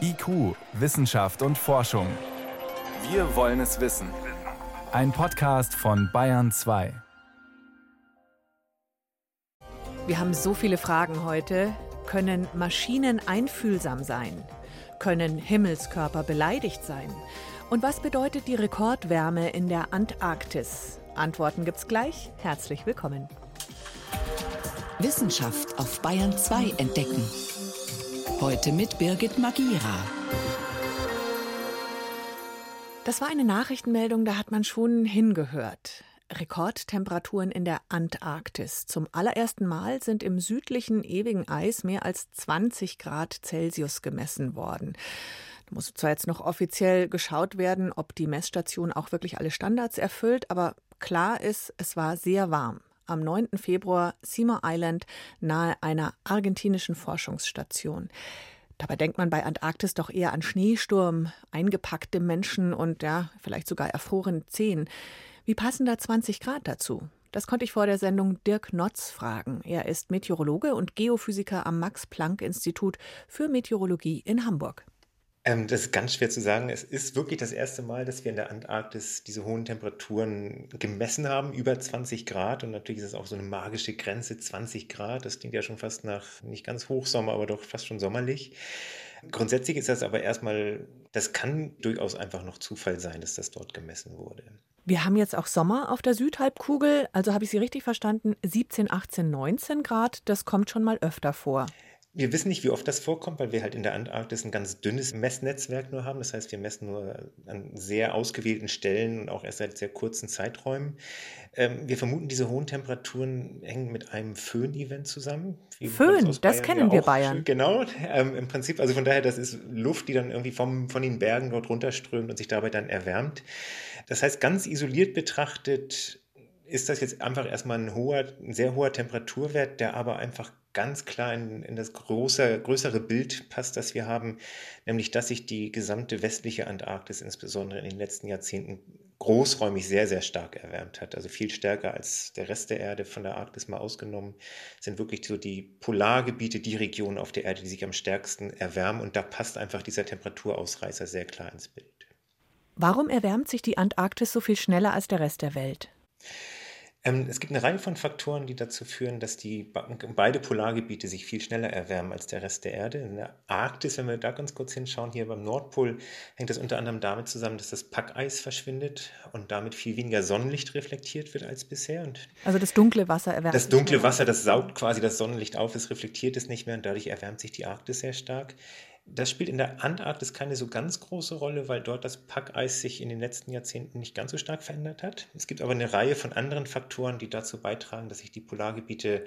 IQ, Wissenschaft und Forschung. Wir wollen es wissen. Ein Podcast von Bayern 2. Wir haben so viele Fragen heute. Können Maschinen einfühlsam sein? Können Himmelskörper beleidigt sein? Und was bedeutet die Rekordwärme in der Antarktis? Antworten gibt's gleich. Herzlich willkommen. Wissenschaft auf Bayern 2 entdecken. Heute mit Birgit Magira. Das war eine Nachrichtenmeldung, da hat man schon hingehört. Rekordtemperaturen in der Antarktis. Zum allerersten Mal sind im südlichen ewigen Eis mehr als 20 Grad Celsius gemessen worden. Da muss zwar jetzt noch offiziell geschaut werden, ob die Messstation auch wirklich alle Standards erfüllt, aber klar ist, es war sehr warm. Am 9. Februar Seymour Island nahe einer argentinischen Forschungsstation. Dabei denkt man bei Antarktis doch eher an Schneesturm, eingepackte Menschen und ja, vielleicht sogar erfrorene Zehen. Wie passen da 20 Grad dazu? Das konnte ich vor der Sendung Dirk Notz fragen. Er ist Meteorologe und Geophysiker am Max-Planck-Institut für Meteorologie in Hamburg. Ähm, das ist ganz schwer zu sagen. Es ist wirklich das erste Mal, dass wir in der Antarktis diese hohen Temperaturen gemessen haben, über 20 Grad. Und natürlich ist es auch so eine magische Grenze, 20 Grad. Das klingt ja schon fast nach nicht ganz Hochsommer, aber doch fast schon sommerlich. Grundsätzlich ist das aber erstmal, das kann durchaus einfach noch Zufall sein, dass das dort gemessen wurde. Wir haben jetzt auch Sommer auf der Südhalbkugel, also habe ich Sie richtig verstanden, 17, 18, 19 Grad, das kommt schon mal öfter vor. Wir wissen nicht, wie oft das vorkommt, weil wir halt in der Antarktis ein ganz dünnes Messnetzwerk nur haben. Das heißt, wir messen nur an sehr ausgewählten Stellen und auch erst seit sehr kurzen Zeiträumen. Ähm, wir vermuten, diese hohen Temperaturen hängen mit einem Föhn-Event zusammen. Föhn, das kennen ja wir Bayern. Genau, ähm, im Prinzip, also von daher, das ist Luft, die dann irgendwie vom, von den Bergen dort runterströmt und sich dabei dann erwärmt. Das heißt, ganz isoliert betrachtet ist das jetzt einfach erstmal ein hoher, ein sehr hoher Temperaturwert, der aber einfach ganz klar in, in das große, größere Bild passt, das wir haben, nämlich dass sich die gesamte westliche Antarktis insbesondere in den letzten Jahrzehnten großräumig sehr, sehr stark erwärmt hat. Also viel stärker als der Rest der Erde von der Arktis mal ausgenommen, sind wirklich so die Polargebiete, die Regionen auf der Erde, die sich am stärksten erwärmen. Und da passt einfach dieser Temperaturausreißer sehr klar ins Bild. Warum erwärmt sich die Antarktis so viel schneller als der Rest der Welt? Ähm, es gibt eine Reihe von Faktoren, die dazu führen, dass die beide Polargebiete sich viel schneller erwärmen als der Rest der Erde. In der Arktis, wenn wir da ganz kurz hinschauen, hier beim Nordpol, hängt das unter anderem damit zusammen, dass das Packeis verschwindet und damit viel weniger Sonnenlicht reflektiert wird als bisher. Und also das dunkle Wasser erwärmt Das dunkle Wasser, das saugt quasi das Sonnenlicht auf, es reflektiert es nicht mehr und dadurch erwärmt sich die Arktis sehr stark. Das spielt in der Antarktis keine so ganz große Rolle, weil dort das Packeis sich in den letzten Jahrzehnten nicht ganz so stark verändert hat. Es gibt aber eine Reihe von anderen Faktoren, die dazu beitragen, dass sich die Polargebiete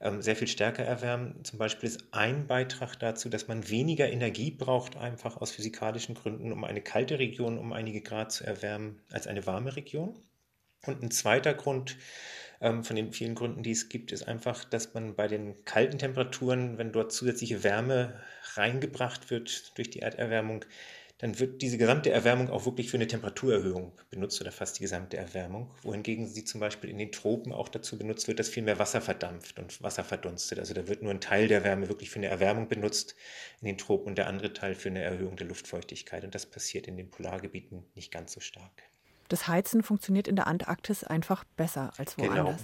ähm, sehr viel stärker erwärmen. Zum Beispiel ist ein Beitrag dazu, dass man weniger Energie braucht, einfach aus physikalischen Gründen, um eine kalte Region um einige Grad zu erwärmen, als eine warme Region. Und ein zweiter Grund, ähm, von den vielen Gründen, die es gibt, ist einfach, dass man bei den kalten Temperaturen, wenn dort zusätzliche Wärme reingebracht wird durch die Erderwärmung, dann wird diese gesamte Erwärmung auch wirklich für eine Temperaturerhöhung benutzt oder fast die gesamte Erwärmung, wohingegen sie zum Beispiel in den Tropen auch dazu benutzt wird, dass viel mehr Wasser verdampft und Wasser verdunstet. Also da wird nur ein Teil der Wärme wirklich für eine Erwärmung benutzt in den Tropen und der andere Teil für eine Erhöhung der Luftfeuchtigkeit. Und das passiert in den Polargebieten nicht ganz so stark. Das Heizen funktioniert in der Antarktis einfach besser als woanders. Genau.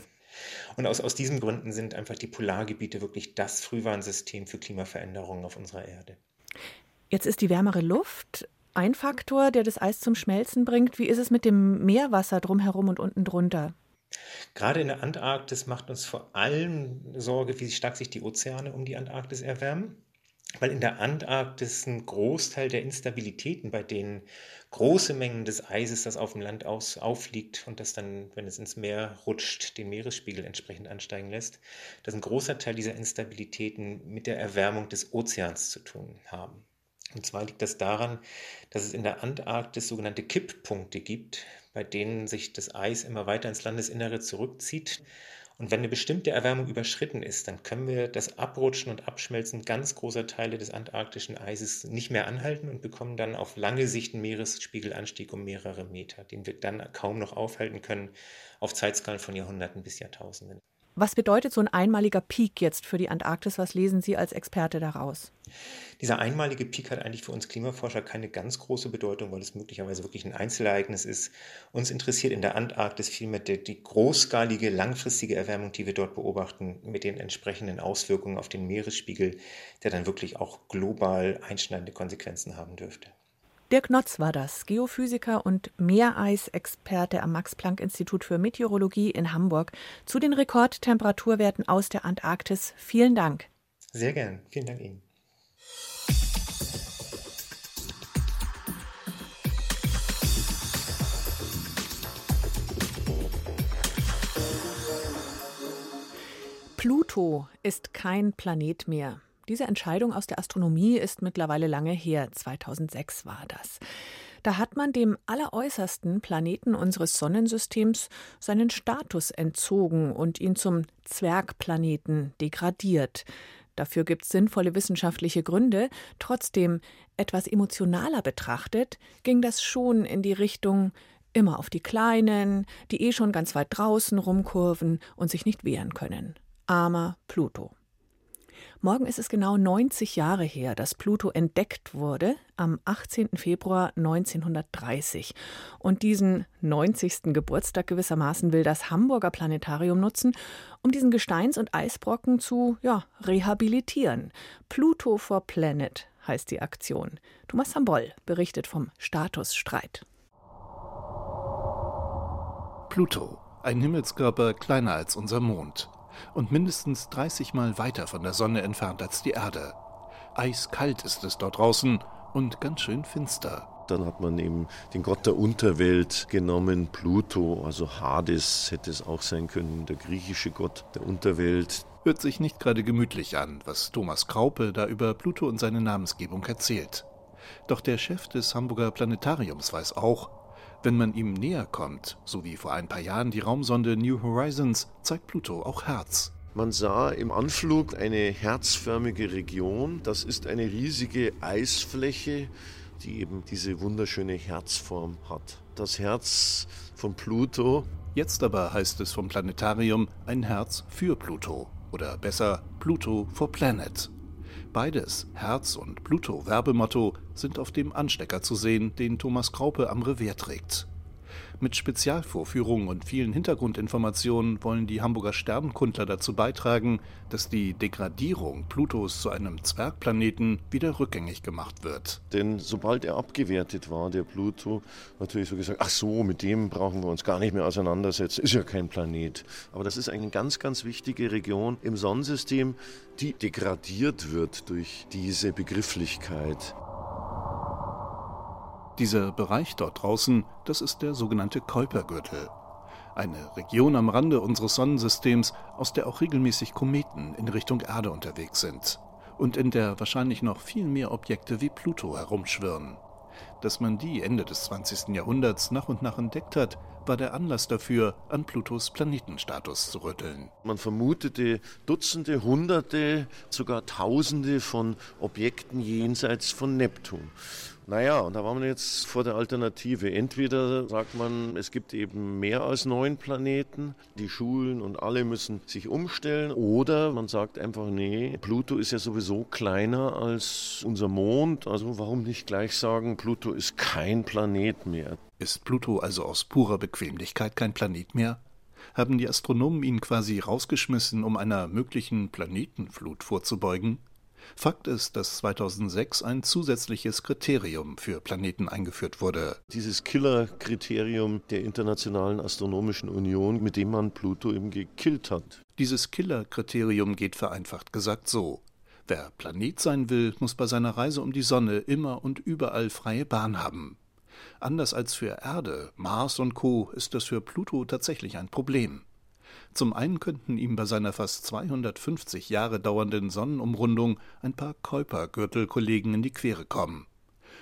Und aus, aus diesen Gründen sind einfach die Polargebiete wirklich das Frühwarnsystem für Klimaveränderungen auf unserer Erde. Jetzt ist die wärmere Luft ein Faktor, der das Eis zum Schmelzen bringt. Wie ist es mit dem Meerwasser drumherum und unten drunter? Gerade in der Antarktis macht uns vor allem Sorge, wie stark sich die Ozeane um die Antarktis erwärmen weil in der Antarktis ein Großteil der Instabilitäten, bei denen große Mengen des Eises, das auf dem Land aus, aufliegt und das dann, wenn es ins Meer rutscht, den Meeresspiegel entsprechend ansteigen lässt, dass ein großer Teil dieser Instabilitäten mit der Erwärmung des Ozeans zu tun haben. Und zwar liegt das daran, dass es in der Antarktis sogenannte Kipppunkte gibt, bei denen sich das Eis immer weiter ins Landesinnere zurückzieht und wenn eine bestimmte Erwärmung überschritten ist, dann können wir das Abrutschen und Abschmelzen ganz großer Teile des antarktischen Eises nicht mehr anhalten und bekommen dann auf lange Sicht einen Meeresspiegelanstieg um mehrere Meter, den wir dann kaum noch aufhalten können auf Zeitskalen von Jahrhunderten bis Jahrtausenden. Was bedeutet so ein einmaliger Peak jetzt für die Antarktis? Was lesen Sie als Experte daraus? Dieser einmalige Peak hat eigentlich für uns Klimaforscher keine ganz große Bedeutung, weil es möglicherweise wirklich ein Einzelereignis ist. Uns interessiert in der Antarktis vielmehr die, die großskalige, langfristige Erwärmung, die wir dort beobachten, mit den entsprechenden Auswirkungen auf den Meeresspiegel, der dann wirklich auch global einschneidende Konsequenzen haben dürfte. Dirk Notz war das, Geophysiker und Meereisexperte am Max-Planck-Institut für Meteorologie in Hamburg zu den Rekordtemperaturwerten aus der Antarktis. Vielen Dank. Sehr gern. Vielen Dank Ihnen. Pluto ist kein Planet mehr. Diese Entscheidung aus der Astronomie ist mittlerweile lange her. 2006 war das. Da hat man dem alleräußersten Planeten unseres Sonnensystems seinen Status entzogen und ihn zum Zwergplaneten degradiert. Dafür gibt es sinnvolle wissenschaftliche Gründe. Trotzdem, etwas emotionaler betrachtet, ging das schon in die Richtung immer auf die Kleinen, die eh schon ganz weit draußen rumkurven und sich nicht wehren können. Armer Pluto. Morgen ist es genau 90 Jahre her, dass Pluto entdeckt wurde, am 18. Februar 1930. Und diesen 90. Geburtstag gewissermaßen will das Hamburger Planetarium nutzen, um diesen Gesteins- und Eisbrocken zu ja, rehabilitieren. Pluto for Planet heißt die Aktion. Thomas Samboll berichtet vom Statusstreit. Pluto, ein Himmelskörper kleiner als unser Mond und mindestens 30 Mal weiter von der Sonne entfernt als die Erde. Eiskalt ist es dort draußen und ganz schön finster. Dann hat man eben den Gott der Unterwelt genommen, Pluto, also Hades hätte es auch sein können, der griechische Gott der Unterwelt. Hört sich nicht gerade gemütlich an, was Thomas Kraupe da über Pluto und seine Namensgebung erzählt. Doch der Chef des Hamburger Planetariums weiß auch, wenn man ihm näher kommt, so wie vor ein paar Jahren die Raumsonde New Horizons, zeigt Pluto auch Herz. Man sah im Anflug eine herzförmige Region. Das ist eine riesige Eisfläche, die eben diese wunderschöne Herzform hat. Das Herz von Pluto. Jetzt aber heißt es vom Planetarium ein Herz für Pluto. Oder besser Pluto for Planet. Beides, Herz und Pluto Werbemotto, sind auf dem Anstecker zu sehen, den Thomas Kraupe am Revier trägt. Mit Spezialvorführungen und vielen Hintergrundinformationen wollen die Hamburger Sternenkundler dazu beitragen, dass die Degradierung Plutos zu einem Zwergplaneten wieder rückgängig gemacht wird. Denn sobald er abgewertet war, der Pluto, natürlich so gesagt, ach so, mit dem brauchen wir uns gar nicht mehr auseinandersetzen, ist ja kein Planet. Aber das ist eine ganz, ganz wichtige Region im Sonnensystem, die degradiert wird durch diese Begrifflichkeit. Dieser Bereich dort draußen, das ist der sogenannte Kuipergürtel. Eine Region am Rande unseres Sonnensystems, aus der auch regelmäßig Kometen in Richtung Erde unterwegs sind und in der wahrscheinlich noch viel mehr Objekte wie Pluto herumschwirren. Dass man die Ende des 20. Jahrhunderts nach und nach entdeckt hat, war der Anlass dafür, an Plutos Planetenstatus zu rütteln. Man vermutete Dutzende, Hunderte, sogar Tausende von Objekten jenseits von Neptun. Naja, und da waren wir jetzt vor der Alternative. Entweder sagt man, es gibt eben mehr als neun Planeten, die Schulen und alle müssen sich umstellen, oder man sagt einfach, nee, Pluto ist ja sowieso kleiner als unser Mond, also warum nicht gleich sagen, Pluto ist kein Planet mehr. Ist Pluto also aus purer Bequemlichkeit kein Planet mehr? Haben die Astronomen ihn quasi rausgeschmissen, um einer möglichen Planetenflut vorzubeugen? Fakt ist, dass 2006 ein zusätzliches Kriterium für Planeten eingeführt wurde. Dieses Killer-Kriterium der Internationalen Astronomischen Union, mit dem man Pluto eben gekillt hat. Dieses Killer-Kriterium geht vereinfacht gesagt so. Wer Planet sein will, muss bei seiner Reise um die Sonne immer und überall freie Bahn haben. Anders als für Erde, Mars und Co. ist das für Pluto tatsächlich ein Problem. Zum einen könnten ihm bei seiner fast 250 Jahre dauernden Sonnenumrundung ein paar Kuiper-Gürtelkollegen in die Quere kommen.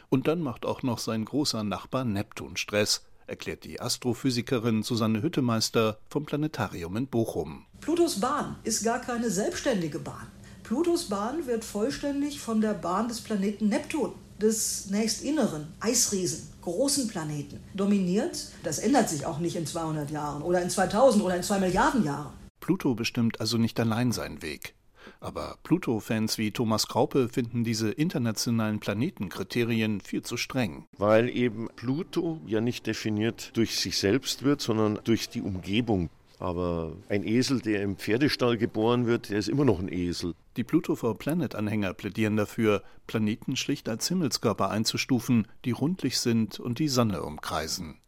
Und dann macht auch noch sein großer Nachbar Neptun Stress, erklärt die Astrophysikerin Susanne Hüttemeister vom Planetarium in Bochum. Plutos Bahn ist gar keine selbstständige Bahn. Plutos Bahn wird vollständig von der Bahn des Planeten Neptun, des nächstinneren Eisriesen, großen Planeten dominiert. Das ändert sich auch nicht in 200 Jahren oder in 2000 oder in 2 Milliarden Jahren. Pluto bestimmt also nicht allein seinen Weg. Aber Pluto-Fans wie Thomas Kraupe finden diese internationalen Planetenkriterien viel zu streng. Weil eben Pluto ja nicht definiert durch sich selbst wird, sondern durch die Umgebung. Aber ein Esel, der im Pferdestall geboren wird, der ist immer noch ein Esel. Die Pluto for Planet-Anhänger plädieren dafür, Planeten schlicht als Himmelskörper einzustufen, die rundlich sind und die Sonne umkreisen.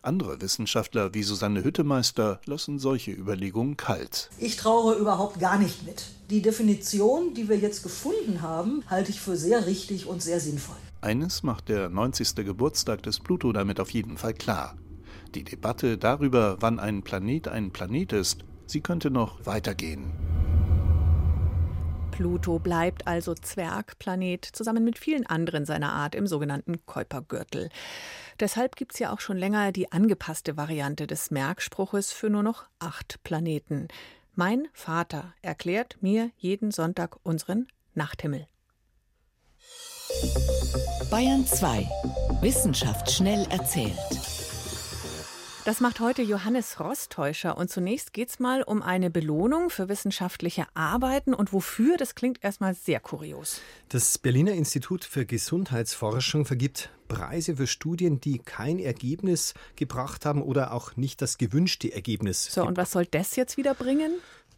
Andere Wissenschaftler wie Susanne Hüttemeister lassen solche Überlegungen kalt. Ich traure überhaupt gar nicht mit. Die Definition, die wir jetzt gefunden haben, halte ich für sehr richtig und sehr sinnvoll. Eines macht der 90. Geburtstag des Pluto damit auf jeden Fall klar. Die Debatte darüber, wann ein Planet ein Planet ist, sie könnte noch weitergehen. Pluto bleibt also Zwergplanet, zusammen mit vielen anderen seiner Art im sogenannten Kuipergürtel. Deshalb gibt es ja auch schon länger die angepasste Variante des Merkspruches für nur noch acht Planeten. Mein Vater erklärt mir jeden Sonntag unseren Nachthimmel. Bayern 2. Wissenschaft schnell erzählt. Das macht heute Johannes Rostäuscher. Und zunächst geht es mal um eine Belohnung für wissenschaftliche Arbeiten. Und wofür? Das klingt erstmal sehr kurios. Das Berliner Institut für Gesundheitsforschung vergibt Preise für Studien, die kein Ergebnis gebracht haben oder auch nicht das gewünschte Ergebnis. So, und was soll das jetzt wieder bringen?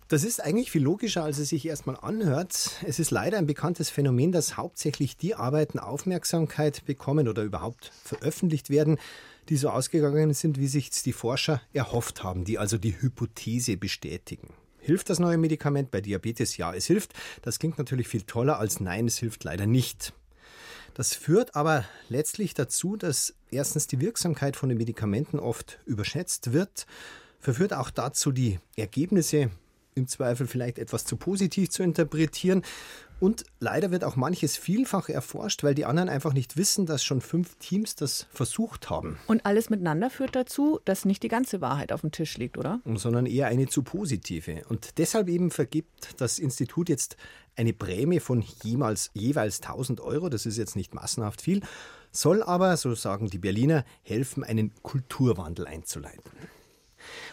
Das ist eigentlich viel logischer, als es sich erstmal anhört. Es ist leider ein bekanntes Phänomen, dass hauptsächlich die Arbeiten Aufmerksamkeit bekommen oder überhaupt veröffentlicht werden, die so ausgegangen sind, wie sich die Forscher erhofft haben, die also die Hypothese bestätigen. Hilft das neue Medikament bei Diabetes? Ja, es hilft. Das klingt natürlich viel toller als nein, es hilft leider nicht. Das führt aber letztlich dazu, dass erstens die Wirksamkeit von den Medikamenten oft überschätzt wird, verführt auch dazu, die Ergebnisse im Zweifel vielleicht etwas zu positiv zu interpretieren und leider wird auch manches vielfach erforscht, weil die anderen einfach nicht wissen, dass schon fünf Teams das versucht haben. Und alles miteinander führt dazu, dass nicht die ganze Wahrheit auf dem Tisch liegt, oder? Sondern eher eine zu positive. Und deshalb eben vergibt das Institut jetzt eine Prämie von jemals, jeweils 1000 Euro. Das ist jetzt nicht massenhaft viel, soll aber, so sagen die Berliner, helfen, einen Kulturwandel einzuleiten.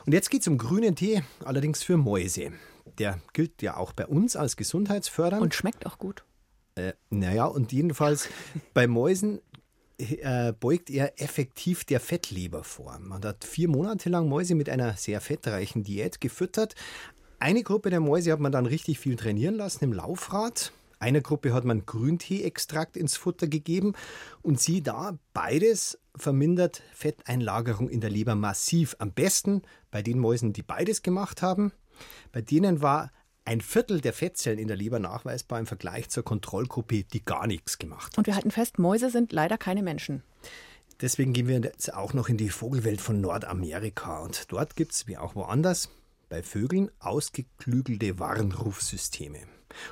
Und jetzt geht es um grünen Tee, allerdings für Mäuse der gilt ja auch bei uns als gesundheitsfördernd. Und schmeckt auch gut. Äh, naja, und jedenfalls bei Mäusen äh, beugt er effektiv der Fettleber vor. Man hat vier Monate lang Mäuse mit einer sehr fettreichen Diät gefüttert. Eine Gruppe der Mäuse hat man dann richtig viel trainieren lassen im Laufrad. Einer Gruppe hat man Grünteeextrakt ins Futter gegeben und sie da, beides vermindert Fetteinlagerung in der Leber massiv. Am besten bei den Mäusen, die beides gemacht haben. Bei denen war ein Viertel der Fettzellen in der Leber nachweisbar im Vergleich zur Kontrollgruppe, die gar nichts gemacht hat. Und wir halten fest, Mäuse sind leider keine Menschen. Deswegen gehen wir jetzt auch noch in die Vogelwelt von Nordamerika. Und dort gibt es, wie auch woanders, bei Vögeln ausgeklügelte Warnrufsysteme.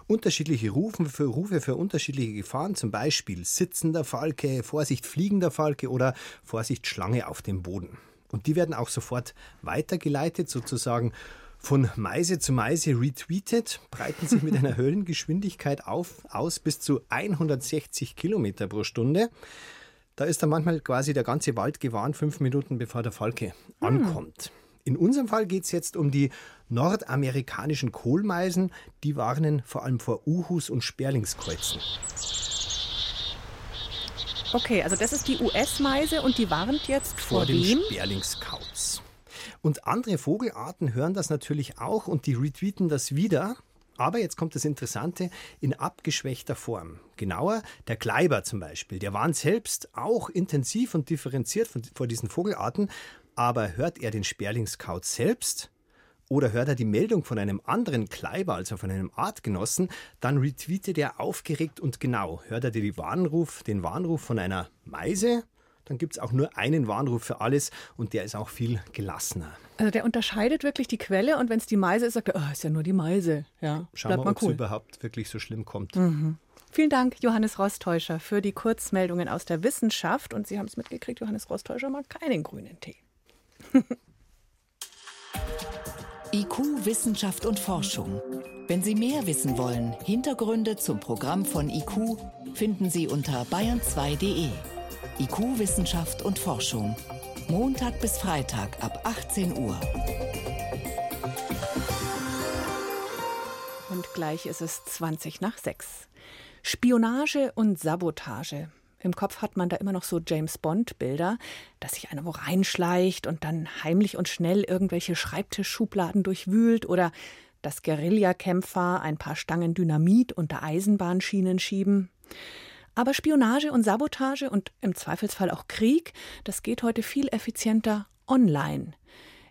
Unterschiedliche Rufen für Rufe für unterschiedliche Gefahren, zum Beispiel sitzender Falke, Vorsicht fliegender Falke oder Vorsicht Schlange auf dem Boden. Und die werden auch sofort weitergeleitet, sozusagen von Meise zu Meise retweetet, breiten sich mit einer Höllengeschwindigkeit auf, aus bis zu 160 Kilometer pro Stunde. Da ist dann manchmal quasi der ganze Wald gewarnt, fünf Minuten bevor der Falke hm. ankommt. In unserem Fall geht es jetzt um die nordamerikanischen Kohlmeisen. Die warnen vor allem vor Uhus und Sperlingskreuzen. Okay, also das ist die US-Meise und die warnt jetzt vor, vor dem wem? Sperlingskauz. Und andere Vogelarten hören das natürlich auch und die retweeten das wieder. Aber jetzt kommt das Interessante in abgeschwächter Form. Genauer, der Kleiber zum Beispiel, der warnt selbst auch intensiv und differenziert vor diesen Vogelarten. Aber hört er den Sperlingskauz selbst oder hört er die Meldung von einem anderen Kleiber, also von einem Artgenossen, dann retweetet er aufgeregt und genau. Hört er den Warnruf, den Warnruf von einer Meise dann gibt es auch nur einen Warnruf für alles und der ist auch viel gelassener. Also der unterscheidet wirklich die Quelle und wenn es die Meise ist, sagt er, oh, ist ja nur die Meise. Ja, Schauen wir, ob cool. es überhaupt wirklich so schlimm kommt. Mhm. Vielen Dank, Johannes Rostäuscher, für die Kurzmeldungen aus der Wissenschaft. Und Sie haben es mitgekriegt, Johannes Rostäuscher mag keinen grünen Tee. IQ, Wissenschaft und Forschung. Wenn Sie mehr wissen wollen, Hintergründe zum Programm von IQ finden Sie unter bayern2.de. IQ Wissenschaft und Forschung. Montag bis Freitag ab 18 Uhr. gleich ist es 20 nach 6. Spionage und Sabotage. Im Kopf hat man da immer noch so James Bond-Bilder, dass sich einer wo reinschleicht und dann heimlich und schnell irgendwelche Schreibtischschubladen durchwühlt oder dass Guerillakämpfer ein paar Stangen Dynamit unter Eisenbahnschienen schieben. Aber Spionage und Sabotage und im Zweifelsfall auch Krieg, das geht heute viel effizienter online.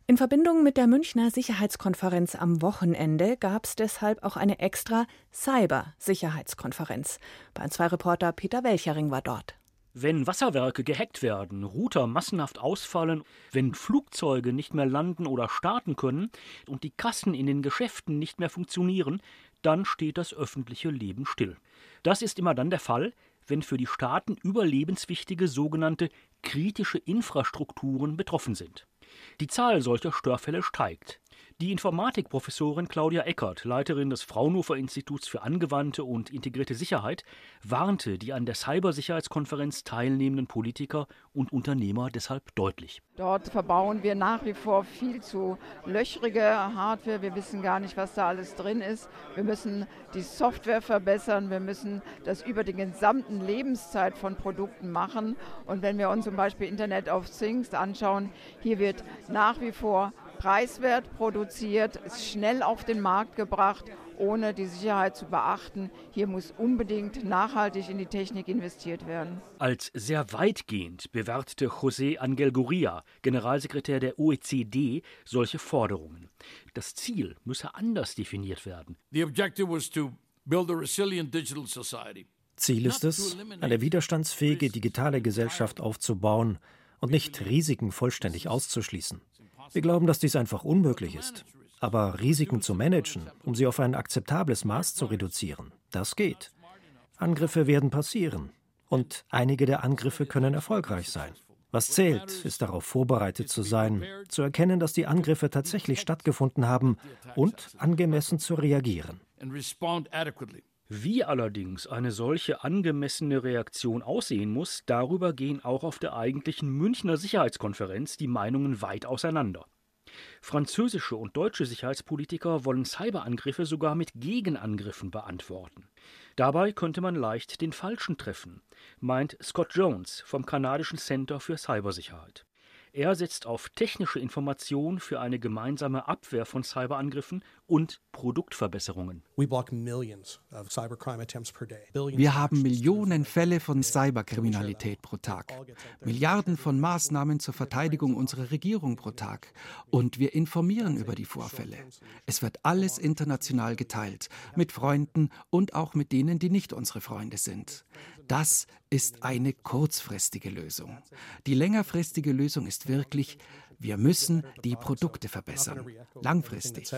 In Verbindung mit der Münchner Sicherheitskonferenz am Wochenende gab es deshalb auch eine extra Cyber-Sicherheitskonferenz. Bei 2 Reporter Peter Welchering war dort. Wenn Wasserwerke gehackt werden, Router massenhaft ausfallen, wenn Flugzeuge nicht mehr landen oder starten können und die Kassen in den Geschäften nicht mehr funktionieren, dann steht das öffentliche Leben still. Das ist immer dann der Fall, wenn für die Staaten überlebenswichtige sogenannte kritische Infrastrukturen betroffen sind. Die Zahl solcher Störfälle steigt. Die Informatikprofessorin Claudia Eckert, Leiterin des Fraunhofer Instituts für angewandte und integrierte Sicherheit, warnte die an der Cybersicherheitskonferenz teilnehmenden Politiker und Unternehmer deshalb deutlich. Dort verbauen wir nach wie vor viel zu löchrige Hardware. Wir wissen gar nicht, was da alles drin ist. Wir müssen die Software verbessern. Wir müssen das über die gesamten Lebenszeit von Produkten machen. Und wenn wir uns zum Beispiel Internet of Things anschauen, hier wird nach wie vor preiswert produziert, schnell auf den Markt gebracht, ohne die Sicherheit zu beachten. Hier muss unbedingt nachhaltig in die Technik investiert werden. Als sehr weitgehend bewertete José Angel Gurria, Generalsekretär der OECD, solche Forderungen. Das Ziel müsse anders definiert werden. Ziel ist es, eine widerstandsfähige digitale Gesellschaft aufzubauen und nicht Risiken vollständig auszuschließen. Wir glauben, dass dies einfach unmöglich ist. Aber Risiken zu managen, um sie auf ein akzeptables Maß zu reduzieren, das geht. Angriffe werden passieren. Und einige der Angriffe können erfolgreich sein. Was zählt, ist darauf vorbereitet zu sein, zu erkennen, dass die Angriffe tatsächlich stattgefunden haben und angemessen zu reagieren. Wie allerdings eine solche angemessene Reaktion aussehen muss, darüber gehen auch auf der eigentlichen Münchner Sicherheitskonferenz die Meinungen weit auseinander. Französische und deutsche Sicherheitspolitiker wollen Cyberangriffe sogar mit Gegenangriffen beantworten. Dabei könnte man leicht den Falschen treffen, meint Scott Jones vom kanadischen Center für Cybersicherheit. Er setzt auf technische Information für eine gemeinsame Abwehr von Cyberangriffen und Produktverbesserungen. Wir haben Millionen Fälle von Cyberkriminalität pro Tag, Milliarden von Maßnahmen zur Verteidigung unserer Regierung pro Tag. Und wir informieren über die Vorfälle. Es wird alles international geteilt, mit Freunden und auch mit denen, die nicht unsere Freunde sind. Das ist eine kurzfristige Lösung. Die längerfristige Lösung ist wirklich, wir müssen die Produkte verbessern. Langfristig.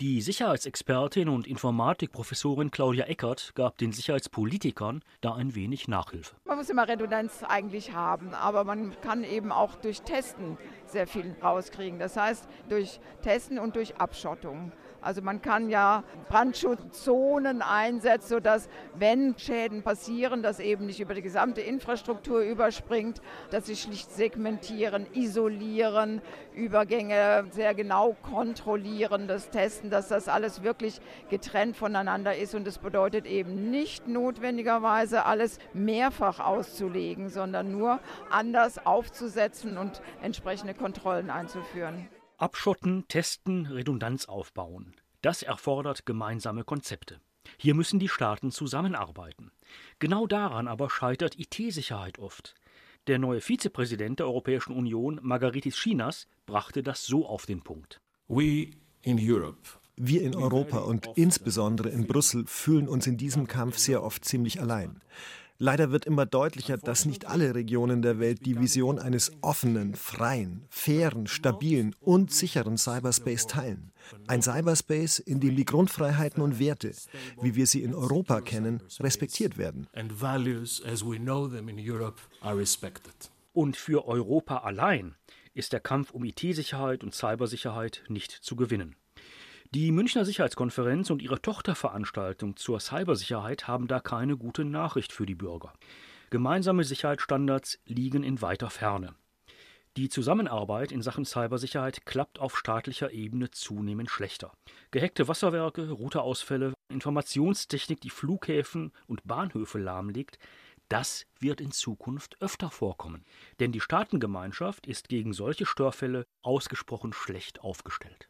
Die Sicherheitsexpertin und Informatikprofessorin Claudia Eckert gab den Sicherheitspolitikern da ein wenig Nachhilfe. Man muss immer Redundanz eigentlich haben, aber man kann eben auch durch Testen sehr viel rauskriegen. Das heißt, durch Testen und durch Abschottung. Also man kann ja Brandschutzzonen einsetzen, sodass, wenn Schäden passieren, das eben nicht über die gesamte Infrastruktur überspringt, dass sie schlicht segmentieren, isolieren, Übergänge sehr genau kontrollieren, das Testen, dass das alles wirklich getrennt voneinander ist. Und das bedeutet eben nicht notwendigerweise alles mehrfach auszulegen, sondern nur anders aufzusetzen und entsprechende Kontrollen einzuführen. Abschotten, testen, Redundanz aufbauen. Das erfordert gemeinsame Konzepte. Hier müssen die Staaten zusammenarbeiten. Genau daran aber scheitert IT-Sicherheit oft. Der neue Vizepräsident der Europäischen Union, Margaritis Chinas, brachte das so auf den Punkt. Wir in Europa und insbesondere in Brüssel fühlen uns in diesem Kampf sehr oft ziemlich allein. Leider wird immer deutlicher, dass nicht alle Regionen der Welt die Vision eines offenen, freien, fairen, stabilen und sicheren Cyberspace teilen. Ein Cyberspace, in dem die Grundfreiheiten und Werte, wie wir sie in Europa kennen, respektiert werden. Und für Europa allein ist der Kampf um IT-Sicherheit und Cybersicherheit nicht zu gewinnen. Die Münchner Sicherheitskonferenz und ihre Tochterveranstaltung zur Cybersicherheit haben da keine gute Nachricht für die Bürger. Gemeinsame Sicherheitsstandards liegen in weiter Ferne. Die Zusammenarbeit in Sachen Cybersicherheit klappt auf staatlicher Ebene zunehmend schlechter. Gehackte Wasserwerke, Routerausfälle, Informationstechnik, die Flughäfen und Bahnhöfe lahmlegt, das wird in Zukunft öfter vorkommen. Denn die Staatengemeinschaft ist gegen solche Störfälle ausgesprochen schlecht aufgestellt.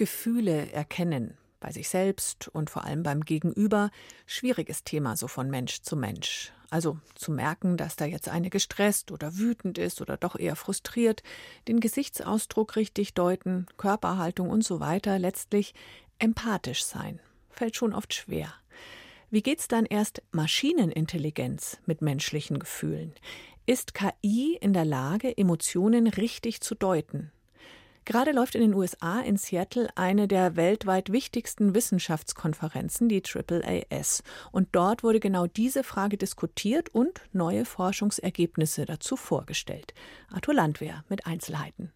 Gefühle erkennen, bei sich selbst und vor allem beim Gegenüber, schwieriges Thema so von Mensch zu Mensch. Also zu merken, dass da jetzt eine gestresst oder wütend ist oder doch eher frustriert, den Gesichtsausdruck richtig deuten, Körperhaltung und so weiter, letztlich empathisch sein, fällt schon oft schwer. Wie geht's dann erst Maschinenintelligenz mit menschlichen Gefühlen? Ist KI in der Lage, Emotionen richtig zu deuten? Gerade läuft in den USA in Seattle eine der weltweit wichtigsten Wissenschaftskonferenzen, die AAAS. Und dort wurde genau diese Frage diskutiert und neue Forschungsergebnisse dazu vorgestellt. Arthur Landwehr mit Einzelheiten.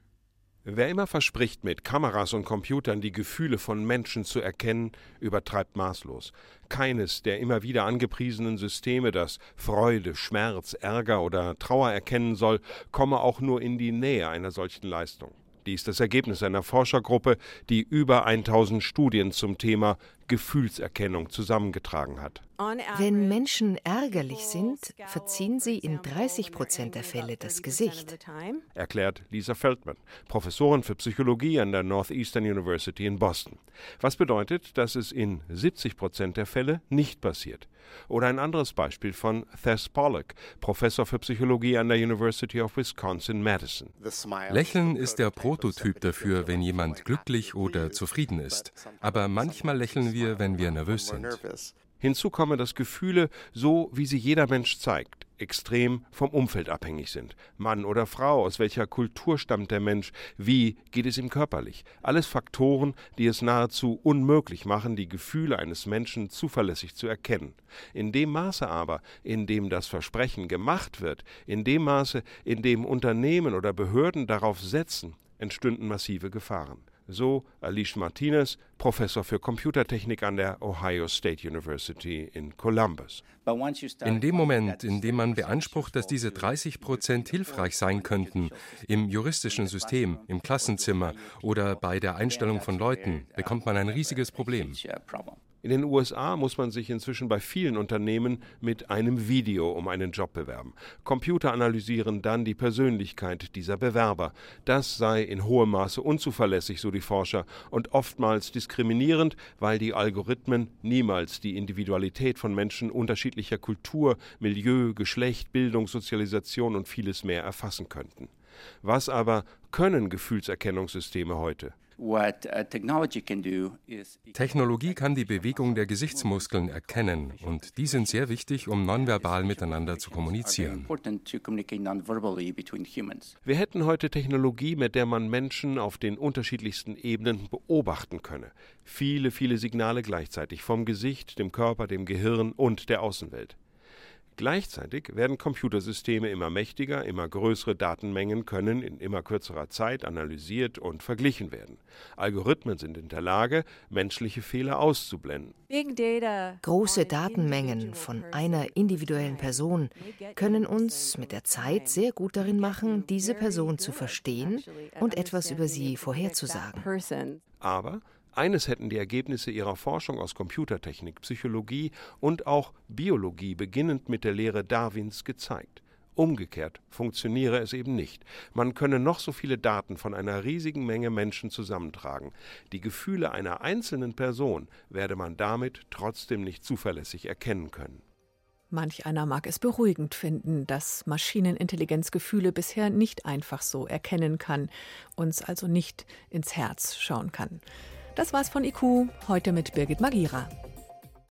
Wer immer verspricht, mit Kameras und Computern die Gefühle von Menschen zu erkennen, übertreibt maßlos. Keines der immer wieder angepriesenen Systeme, das Freude, Schmerz, Ärger oder Trauer erkennen soll, komme auch nur in die Nähe einer solchen Leistung. Dies ist das Ergebnis einer Forschergruppe, die über 1000 Studien zum Thema Gefühlserkennung zusammengetragen hat. Wenn Menschen ärgerlich sind, verziehen sie in 30 Prozent der Fälle das Gesicht. Erklärt Lisa Feldman, Professorin für Psychologie an der Northeastern University in Boston. Was bedeutet, dass es in 70 Prozent der Fälle nicht passiert. Oder ein anderes Beispiel von Thess Pollock, Professor für Psychologie an der University of Wisconsin-Madison. Lächeln ist der Prototyp dafür, wenn jemand glücklich oder zufrieden ist. Aber manchmal lächeln wir, wenn wir nervös sind. Hinzu komme, dass Gefühle, so wie sie jeder Mensch zeigt, extrem vom Umfeld abhängig sind. Mann oder Frau, aus welcher Kultur stammt der Mensch, wie geht es ihm körperlich. Alles Faktoren, die es nahezu unmöglich machen, die Gefühle eines Menschen zuverlässig zu erkennen. In dem Maße aber, in dem das Versprechen gemacht wird, in dem Maße, in dem Unternehmen oder Behörden darauf setzen, entstünden massive Gefahren. So Alice Martinez, Professor für Computertechnik an der Ohio State University in Columbus. In dem Moment, in dem man beansprucht, dass diese 30 Prozent hilfreich sein könnten, im juristischen System, im Klassenzimmer oder bei der Einstellung von Leuten, bekommt man ein riesiges Problem. In den USA muss man sich inzwischen bei vielen Unternehmen mit einem Video um einen Job bewerben. Computer analysieren dann die Persönlichkeit dieser Bewerber. Das sei in hohem Maße unzuverlässig, so die Forscher, und oftmals diskriminierend, weil die Algorithmen niemals die Individualität von Menschen unterschiedlicher Kultur, Milieu, Geschlecht, Bildung, Sozialisation und vieles mehr erfassen könnten. Was aber können Gefühlserkennungssysteme heute? Technologie kann die Bewegung der Gesichtsmuskeln erkennen und die sind sehr wichtig, um nonverbal miteinander zu kommunizieren. Wir hätten heute Technologie, mit der man Menschen auf den unterschiedlichsten Ebenen beobachten könne. Viele, viele Signale gleichzeitig vom Gesicht, dem Körper, dem Gehirn und der Außenwelt. Gleichzeitig werden Computersysteme immer mächtiger, immer größere Datenmengen können in immer kürzerer Zeit analysiert und verglichen werden. Algorithmen sind in der Lage, menschliche Fehler auszublenden. Große Datenmengen von einer individuellen Person können uns mit der Zeit sehr gut darin machen, diese Person zu verstehen und etwas über sie vorherzusagen. Aber eines hätten die Ergebnisse ihrer Forschung aus Computertechnik, Psychologie und auch Biologie beginnend mit der Lehre Darwins gezeigt. Umgekehrt funktioniere es eben nicht. Man könne noch so viele Daten von einer riesigen Menge Menschen zusammentragen. Die Gefühle einer einzelnen Person werde man damit trotzdem nicht zuverlässig erkennen können. Manch einer mag es beruhigend finden, dass Maschinenintelligenz Gefühle bisher nicht einfach so erkennen kann, uns also nicht ins Herz schauen kann. Das war's von IQ, heute mit Birgit Magira.